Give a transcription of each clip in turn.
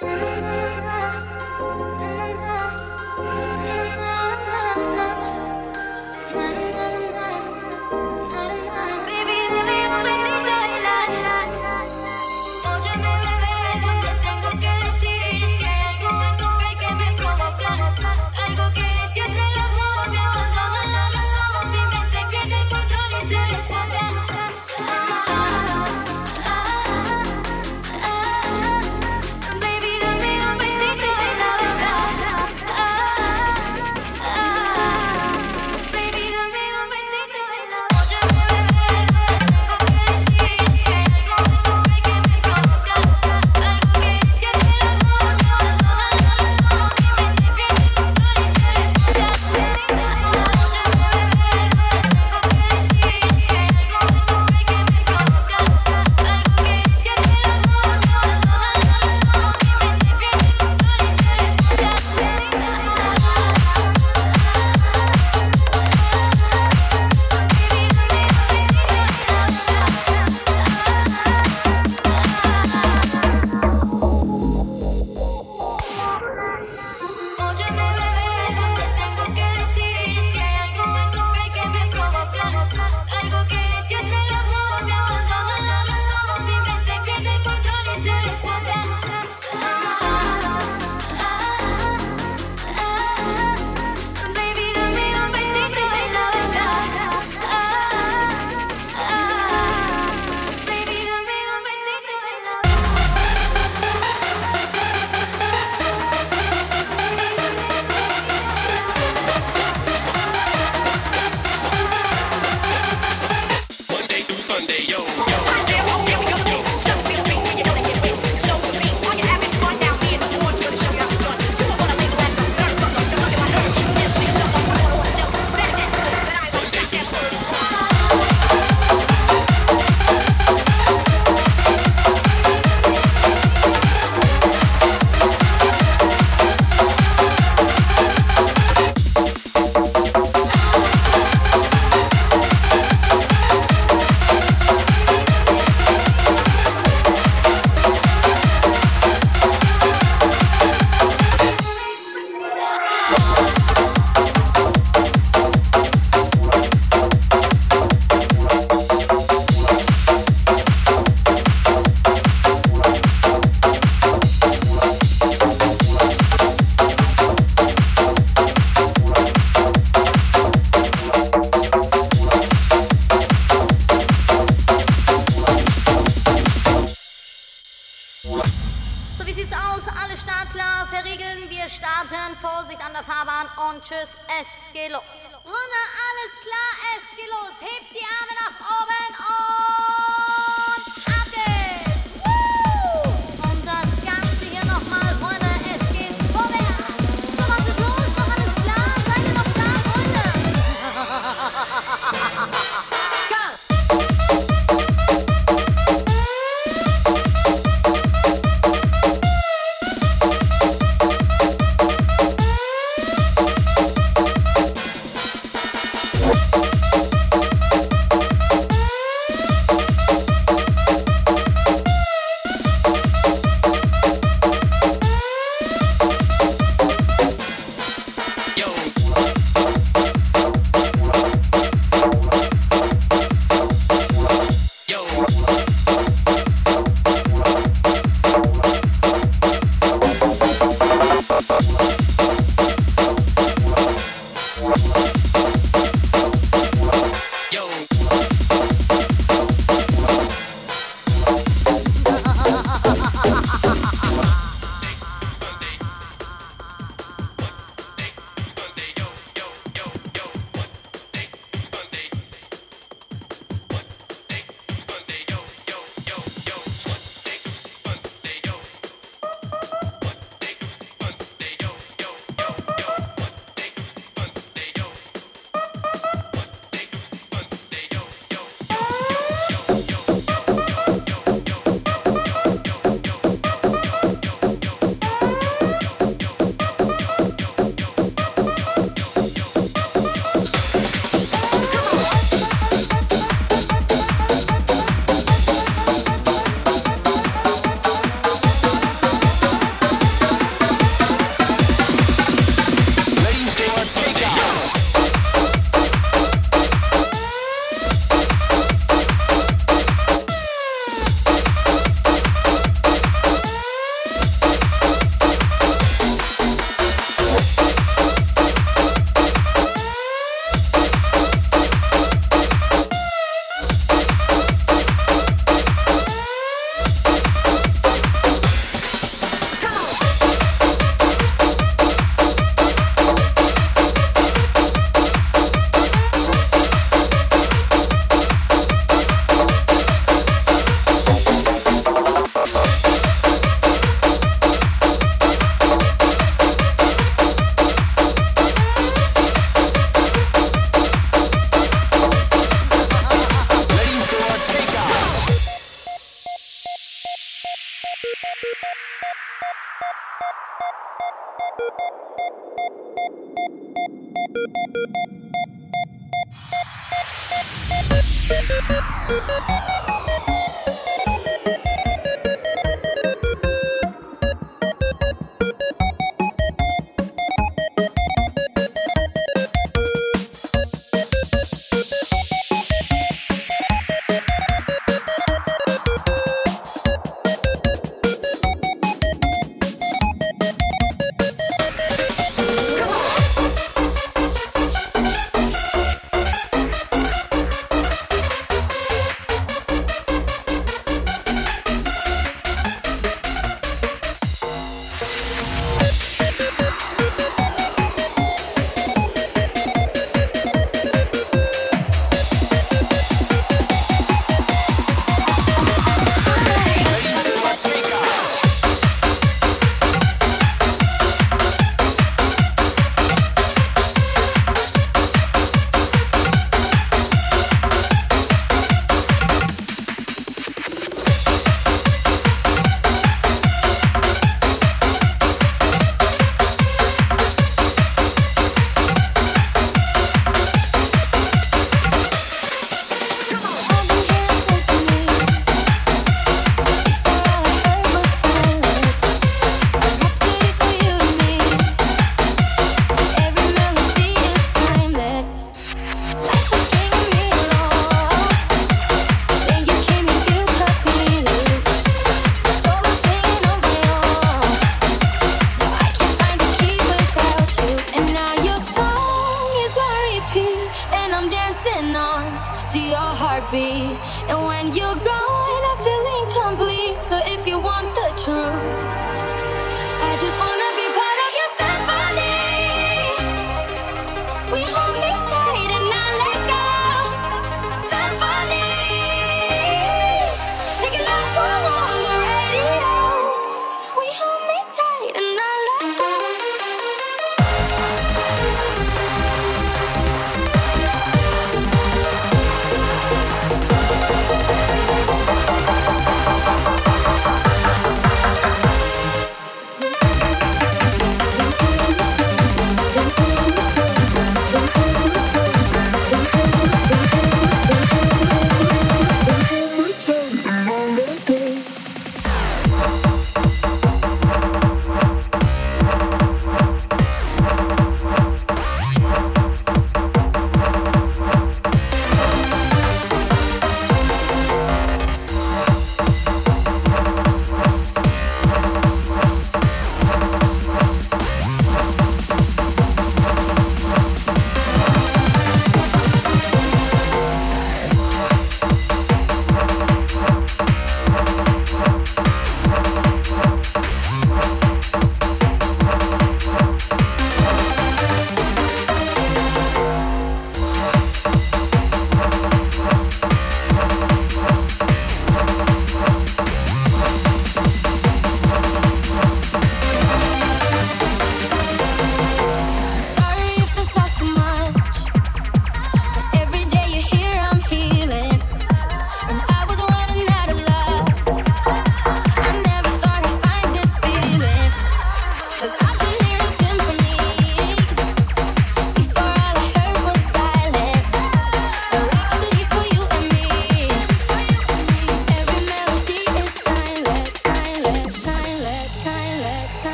Bye.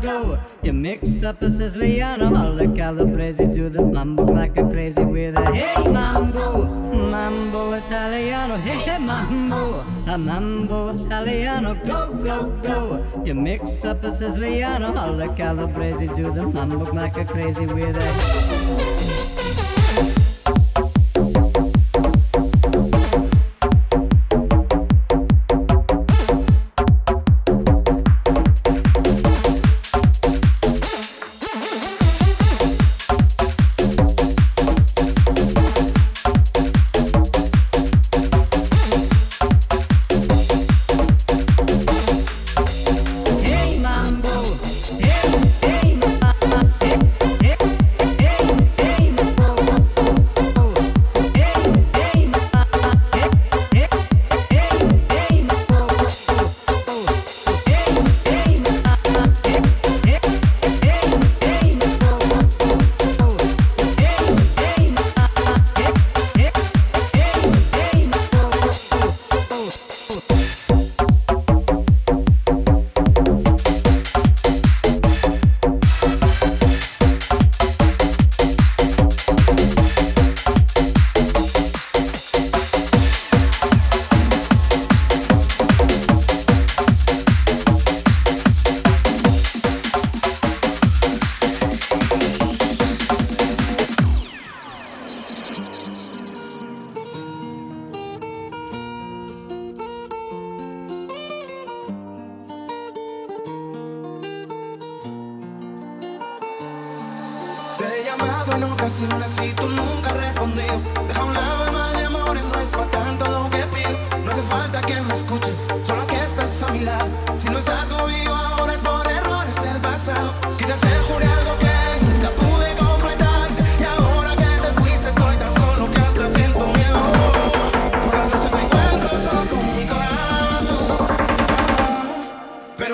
go. You mixed up a Siciliano, all the calabrese do the mambo like a crazy with a hey mambo, mambo Italiano, hey, hey mambo, a mambo Italiano, go go go. You mixed up a Siciliano, all the calabrese do the mambo like a crazy with a.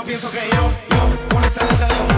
pienso que yo, yo, con esta letra.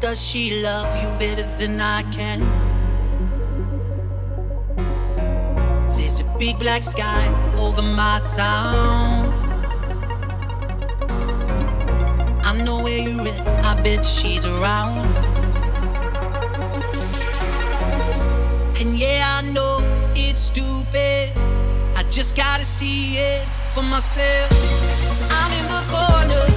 does she love you better than I can? There's a big black sky over my town. I know where you're at, I bet she's around. And yeah, I know it's stupid. I just gotta see it for myself. I'm in the corner.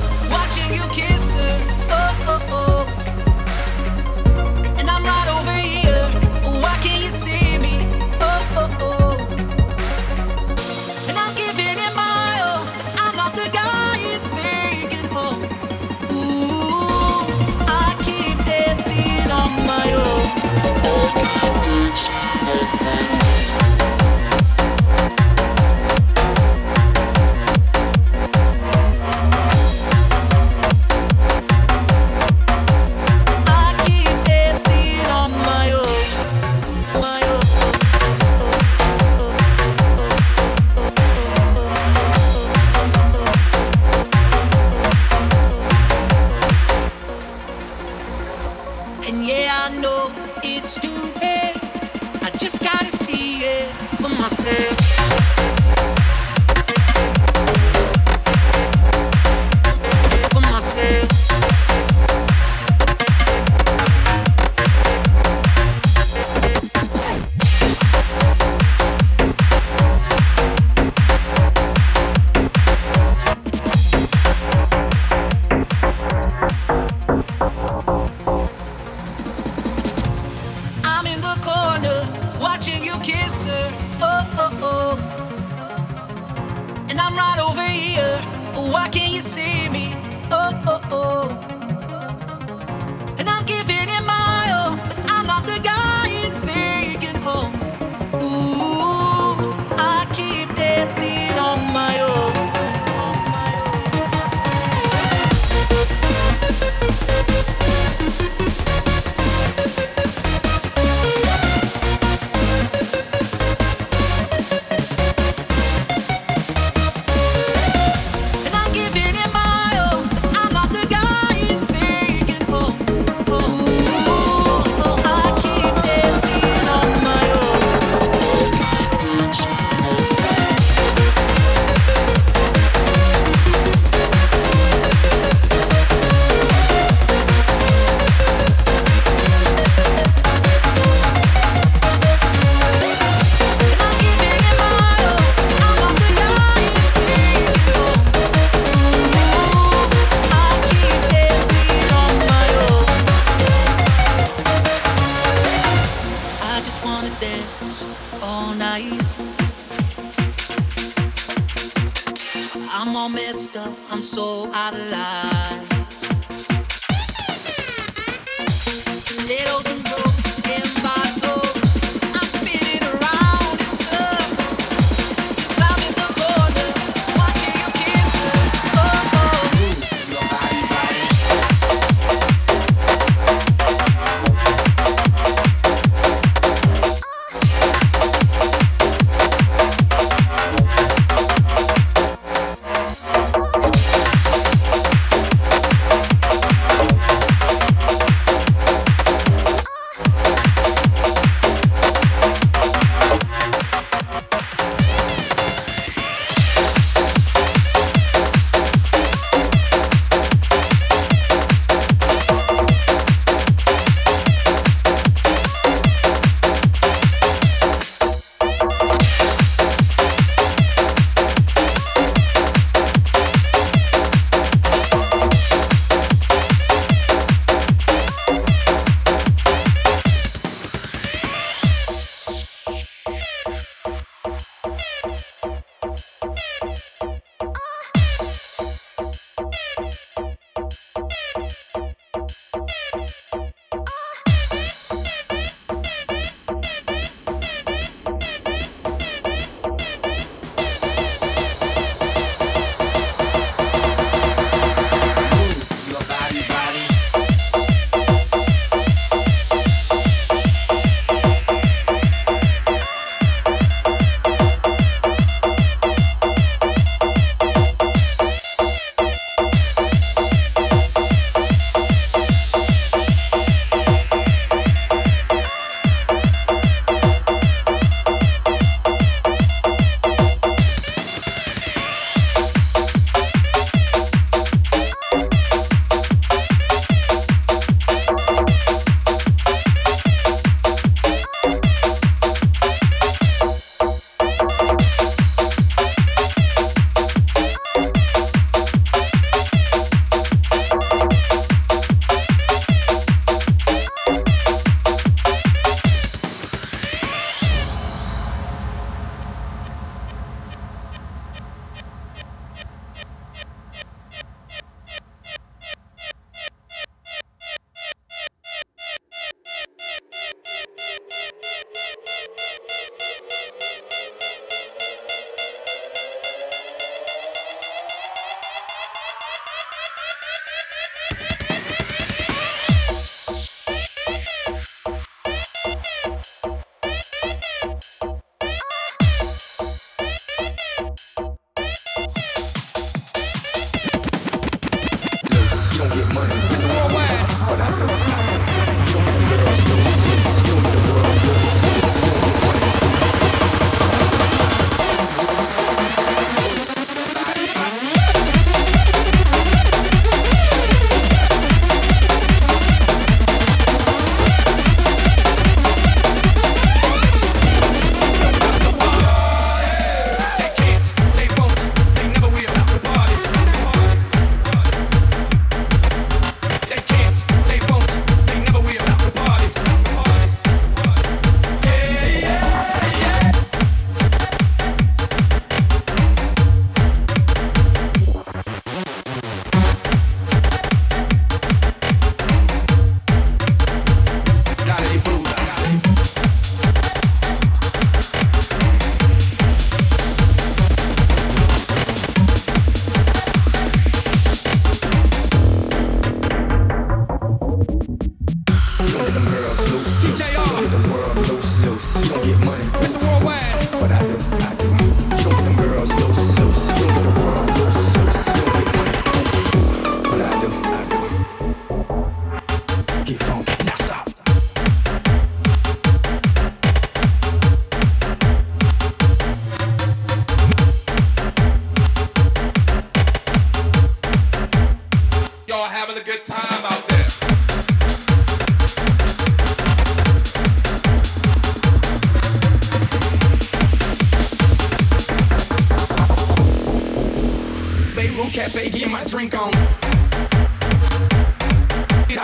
it's stupid.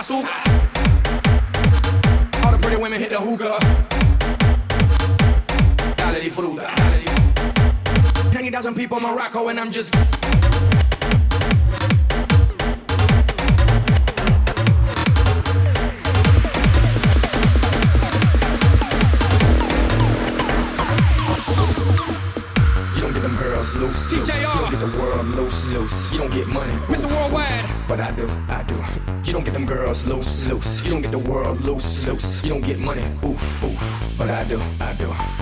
All the pretty women hit the hookah. Dale di fruta. Hanging thousand people in Morocco, and I'm just. You don't get them girls loose. loose. You don't get the world loose. loose. You don't get money. Mr. Worldwide. But I do, I do. You don't get them girls loose, loose. You don't get the world loose, loose. You don't get money, oof, oof. But I do, I do.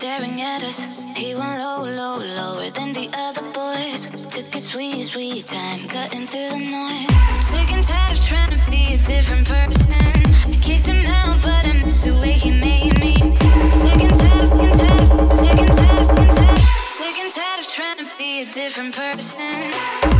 Staring at us. He went low, low, lower than the other boys. Took a sweet, sweet time, cutting through the noise. I'm sick and tired of trying to be a different person. I kicked him out, but I missed the way he made me. Sick and tired, sick and tired, and tired, sick and tired of trying to be a different person.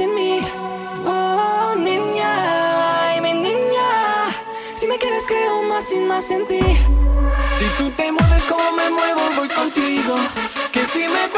Oh, niña, mi niña, si me quieres creo más y más en ti. Si tú te mueves como me muevo, voy contigo. Que si me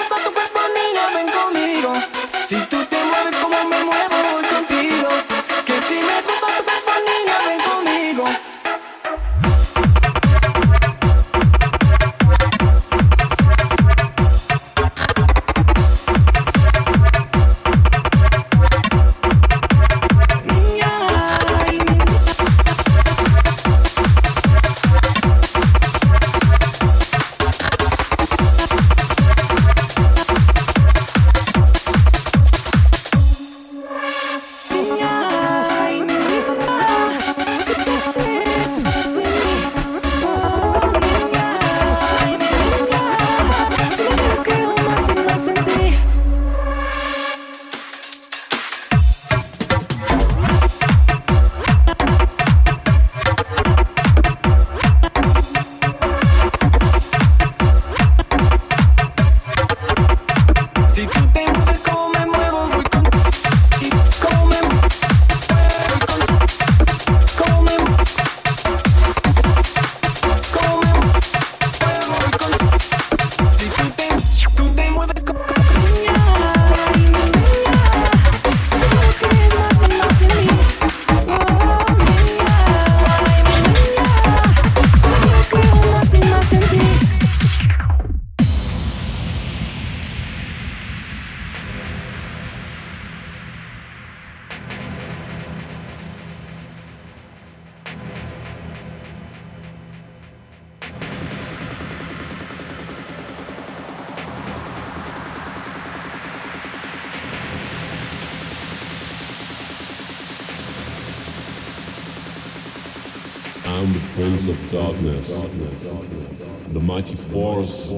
force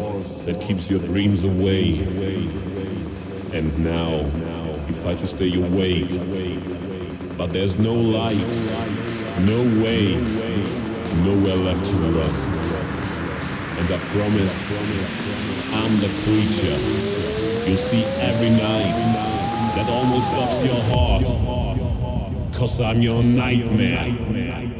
that keeps your dreams away. And now you fight to stay awake, but there's no light, no way, nowhere left to run. And I promise, I'm the creature you see every night that almost stops your heart. Cause I'm your nightmare.